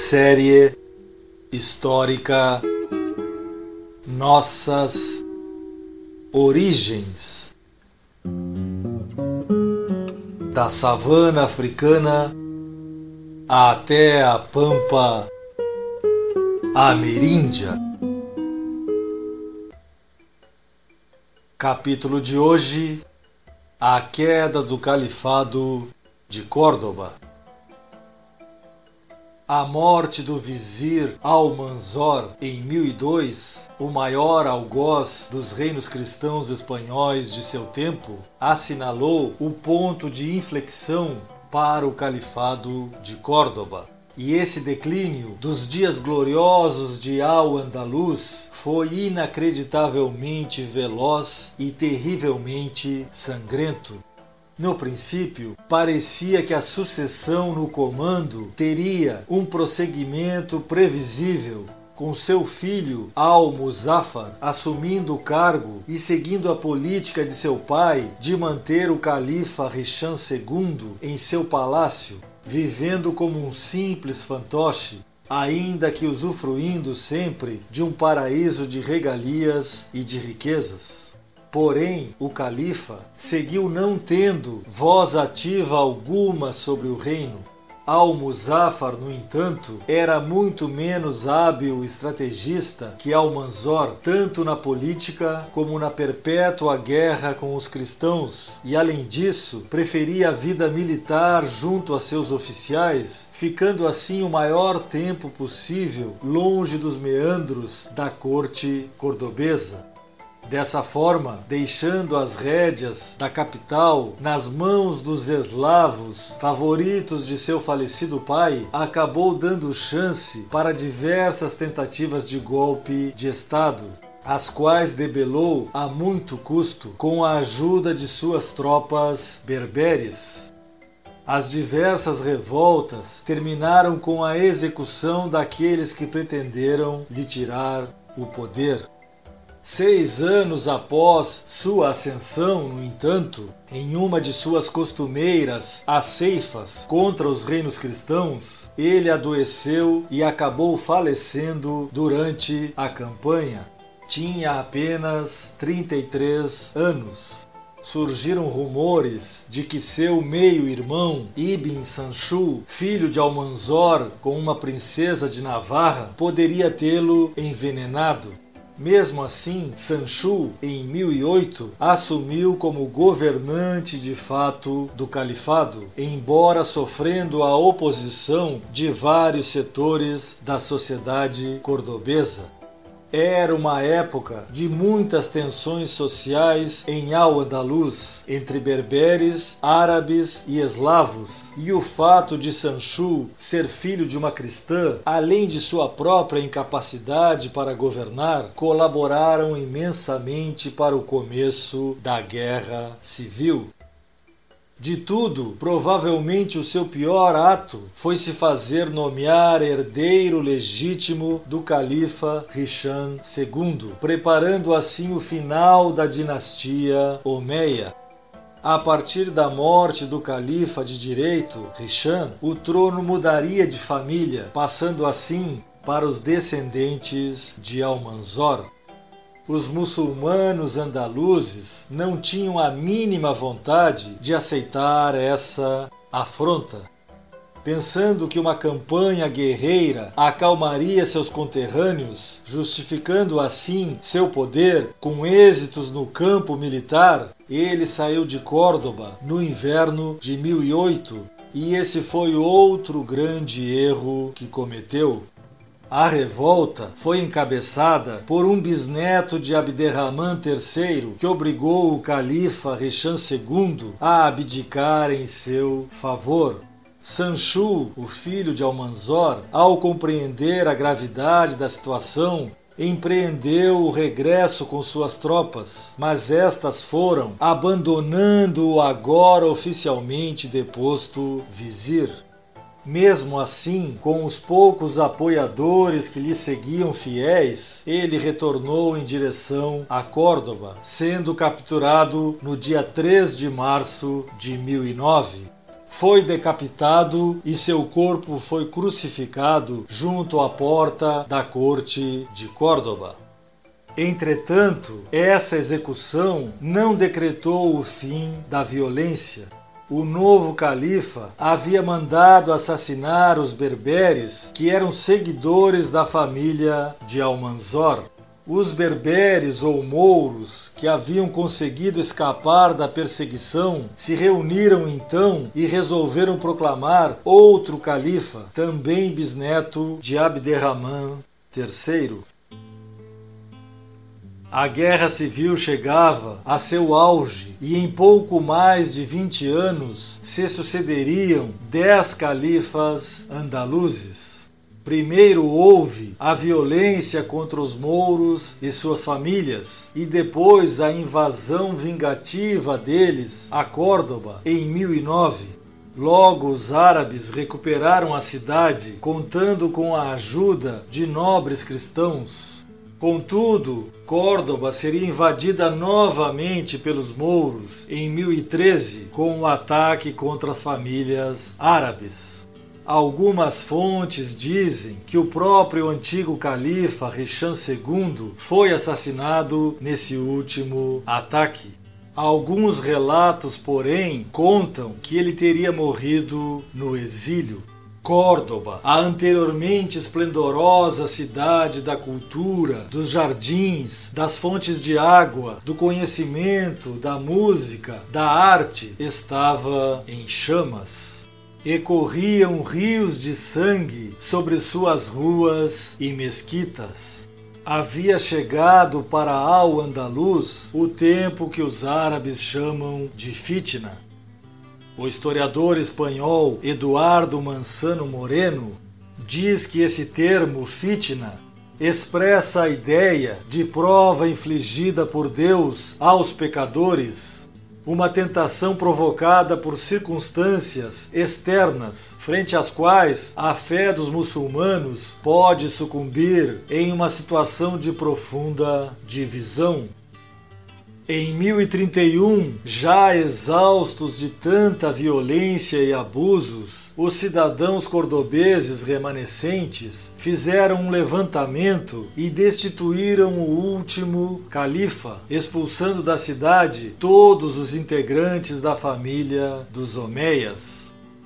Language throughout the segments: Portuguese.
Série histórica Nossas Origens da savana africana até a pampa ameríndia. Capítulo de hoje: A queda do Califado de Córdoba. A morte do vizir Almanzor em 1002, o maior algoz dos reinos cristãos espanhóis de seu tempo, assinalou o ponto de inflexão para o califado de Córdoba. E esse declínio dos dias gloriosos de Al-Andalus foi inacreditavelmente veloz e terrivelmente sangrento. No princípio, parecia que a sucessão no comando teria um prosseguimento previsível, com seu filho Al-Muzaffar assumindo o cargo e seguindo a política de seu pai de manter o califa Hisham II em seu palácio, vivendo como um simples fantoche, ainda que usufruindo sempre de um paraíso de regalias e de riquezas. Porém, o califa seguiu não tendo voz ativa alguma sobre o reino. Al-Muzaffar, no entanto, era muito menos hábil estrategista que Al-Manzor, tanto na política como na perpétua guerra com os cristãos, e além disso, preferia a vida militar junto a seus oficiais, ficando assim o maior tempo possível longe dos meandros da corte cordobesa. Dessa forma, deixando as rédeas da capital nas mãos dos eslavos, favoritos de seu falecido pai, acabou dando chance para diversas tentativas de golpe de Estado, as quais debelou a muito custo com a ajuda de suas tropas berberes. As diversas revoltas terminaram com a execução daqueles que pretenderam lhe tirar o poder. Seis anos após sua ascensão, no entanto, em uma de suas costumeiras aceifas contra os reinos cristãos, ele adoeceu e acabou falecendo durante a campanha. Tinha apenas 33 anos surgiram rumores de que seu meio-irmão, Ibn Sanchu, filho de Almanzor com uma princesa de Navarra, poderia tê-lo envenenado. Mesmo assim, Sanchu, em 1008, assumiu como governante de fato do califado, embora sofrendo a oposição de vários setores da sociedade cordobesa. Era uma época de muitas tensões sociais em Al-Andalus entre berberes, árabes e eslavos, e o fato de Sanchu ser filho de uma cristã, além de sua própria incapacidade para governar, colaboraram imensamente para o começo da guerra civil. De tudo, provavelmente o seu pior ato foi se fazer nomear herdeiro legítimo do califa Hisham II, preparando assim o final da dinastia Omeia. A partir da morte do califa de direito, Hisham, o trono mudaria de família, passando assim para os descendentes de Almanzor os muçulmanos andaluzes não tinham a mínima vontade de aceitar essa afronta. Pensando que uma campanha guerreira acalmaria seus conterrâneos, justificando assim seu poder com êxitos no campo militar, ele saiu de Córdoba no inverno de 1008 e esse foi outro grande erro que cometeu. A revolta foi encabeçada por um bisneto de Abderrahman III que obrigou o califa Richan II a abdicar em seu favor. Sanchu, o filho de Almanzor, ao compreender a gravidade da situação, empreendeu o regresso com suas tropas, mas estas foram abandonando o agora oficialmente deposto vizir. Mesmo assim, com os poucos apoiadores que lhe seguiam fiéis, ele retornou em direção a Córdoba, sendo capturado no dia 3 de março de 1009 foi decapitado e seu corpo foi crucificado junto à porta da corte de Córdoba. Entretanto, essa execução não decretou o fim da violência, o novo califa havia mandado assassinar os berberes que eram seguidores da família de Almanzor. Os berberes ou mouros que haviam conseguido escapar da perseguição se reuniram então e resolveram proclamar outro califa, também bisneto de Abderrahman III. A guerra civil chegava a seu auge e em pouco mais de 20 anos se sucederiam dez califas andaluzes. Primeiro houve a violência contra os mouros e suas famílias, e depois a invasão vingativa deles a Córdoba em 1009. Logo, os árabes recuperaram a cidade, contando com a ajuda de nobres cristãos. Contudo, Córdoba seria invadida novamente pelos mouros em 1013 com o um ataque contra as famílias árabes. Algumas fontes dizem que o próprio antigo califa Richan II foi assassinado nesse último ataque. Alguns relatos, porém, contam que ele teria morrido no exílio. Córdoba, a anteriormente esplendorosa cidade da cultura, dos jardins, das fontes de água, do conhecimento, da música, da arte, estava em chamas. E corriam rios de sangue sobre suas ruas e mesquitas. Havia chegado para Al-Andalus o tempo que os árabes chamam de fitna o historiador espanhol Eduardo Manzano Moreno diz que esse termo fitna expressa a ideia de prova infligida por Deus aos pecadores, uma tentação provocada por circunstâncias externas, frente às quais a fé dos muçulmanos pode sucumbir em uma situação de profunda divisão. Em 1031, já exaustos de tanta violência e abusos, os cidadãos cordobeses remanescentes fizeram um levantamento e destituíram o último califa, expulsando da cidade todos os integrantes da família dos Omeias.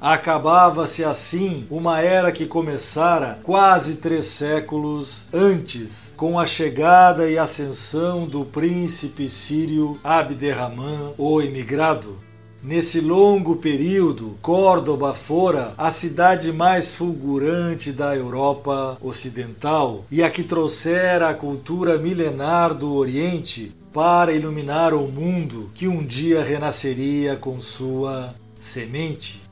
Acabava-se assim uma era que começara quase três séculos antes, com a chegada e ascensão do príncipe sírio Abderrahman, o emigrado. Nesse longo período, Córdoba fora a cidade mais fulgurante da Europa Ocidental e a que trouxera a cultura milenar do Oriente para iluminar o mundo que um dia renasceria com sua semente.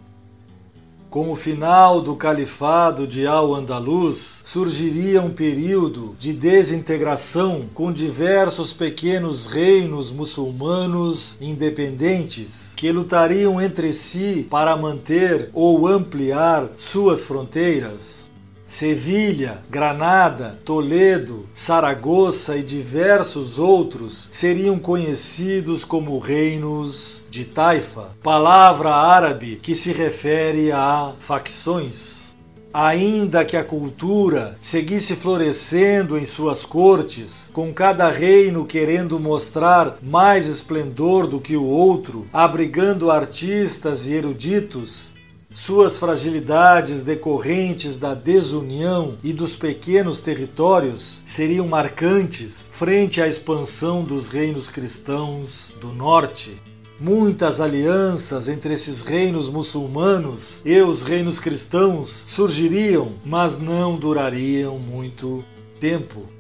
Com o final do califado de Al-Andalus, surgiria um período de desintegração com diversos pequenos reinos muçulmanos independentes que lutariam entre si para manter ou ampliar suas fronteiras. Sevilha, Granada, Toledo, Saragoça e diversos outros seriam conhecidos como reinos de Taifa, palavra árabe que se refere a facções. Ainda que a cultura seguisse florescendo em suas cortes, com cada reino querendo mostrar mais esplendor do que o outro, abrigando artistas e eruditos, suas fragilidades decorrentes da desunião e dos pequenos territórios seriam marcantes frente à expansão dos reinos cristãos do norte. Muitas alianças entre esses reinos muçulmanos e os reinos cristãos surgiriam, mas não durariam muito tempo.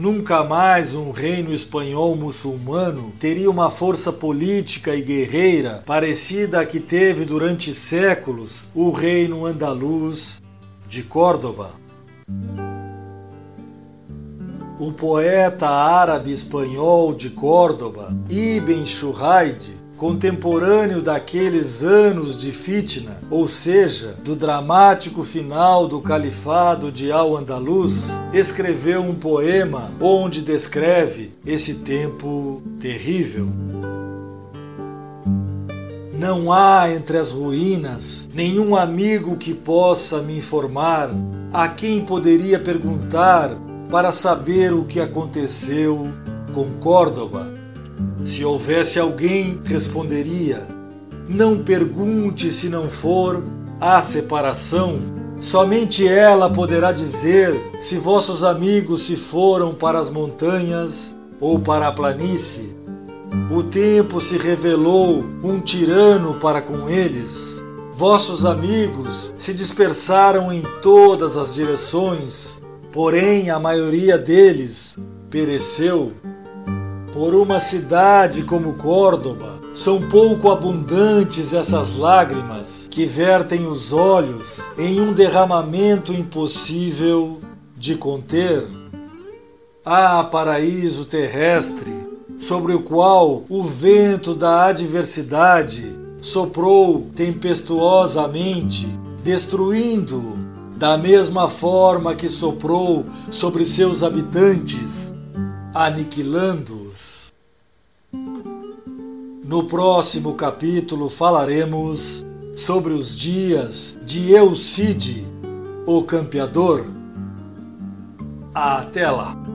Nunca mais um reino espanhol muçulmano teria uma força política e guerreira parecida à que teve durante séculos o reino andaluz de Córdoba. O poeta árabe-espanhol de Córdoba, Ibn Shurraid, contemporâneo daqueles anos de fitna, ou seja, do dramático final do califado de Al-Andalus, escreveu um poema onde descreve esse tempo terrível. Não há entre as ruínas nenhum amigo que possa me informar, a quem poderia perguntar para saber o que aconteceu com Córdoba se houvesse alguém, responderia: Não pergunte se não for a separação. Somente ela poderá dizer se vossos amigos se foram para as montanhas ou para a planície. O tempo se revelou um tirano para com eles. Vossos amigos se dispersaram em todas as direções, porém a maioria deles pereceu por uma cidade como Córdoba, são pouco abundantes essas lágrimas que vertem os olhos em um derramamento impossível de conter. Há paraíso terrestre sobre o qual o vento da adversidade soprou tempestuosamente, destruindo da mesma forma que soprou sobre seus habitantes, aniquilando-os. No próximo capítulo falaremos sobre os dias de Eucide, o campeador. Até lá!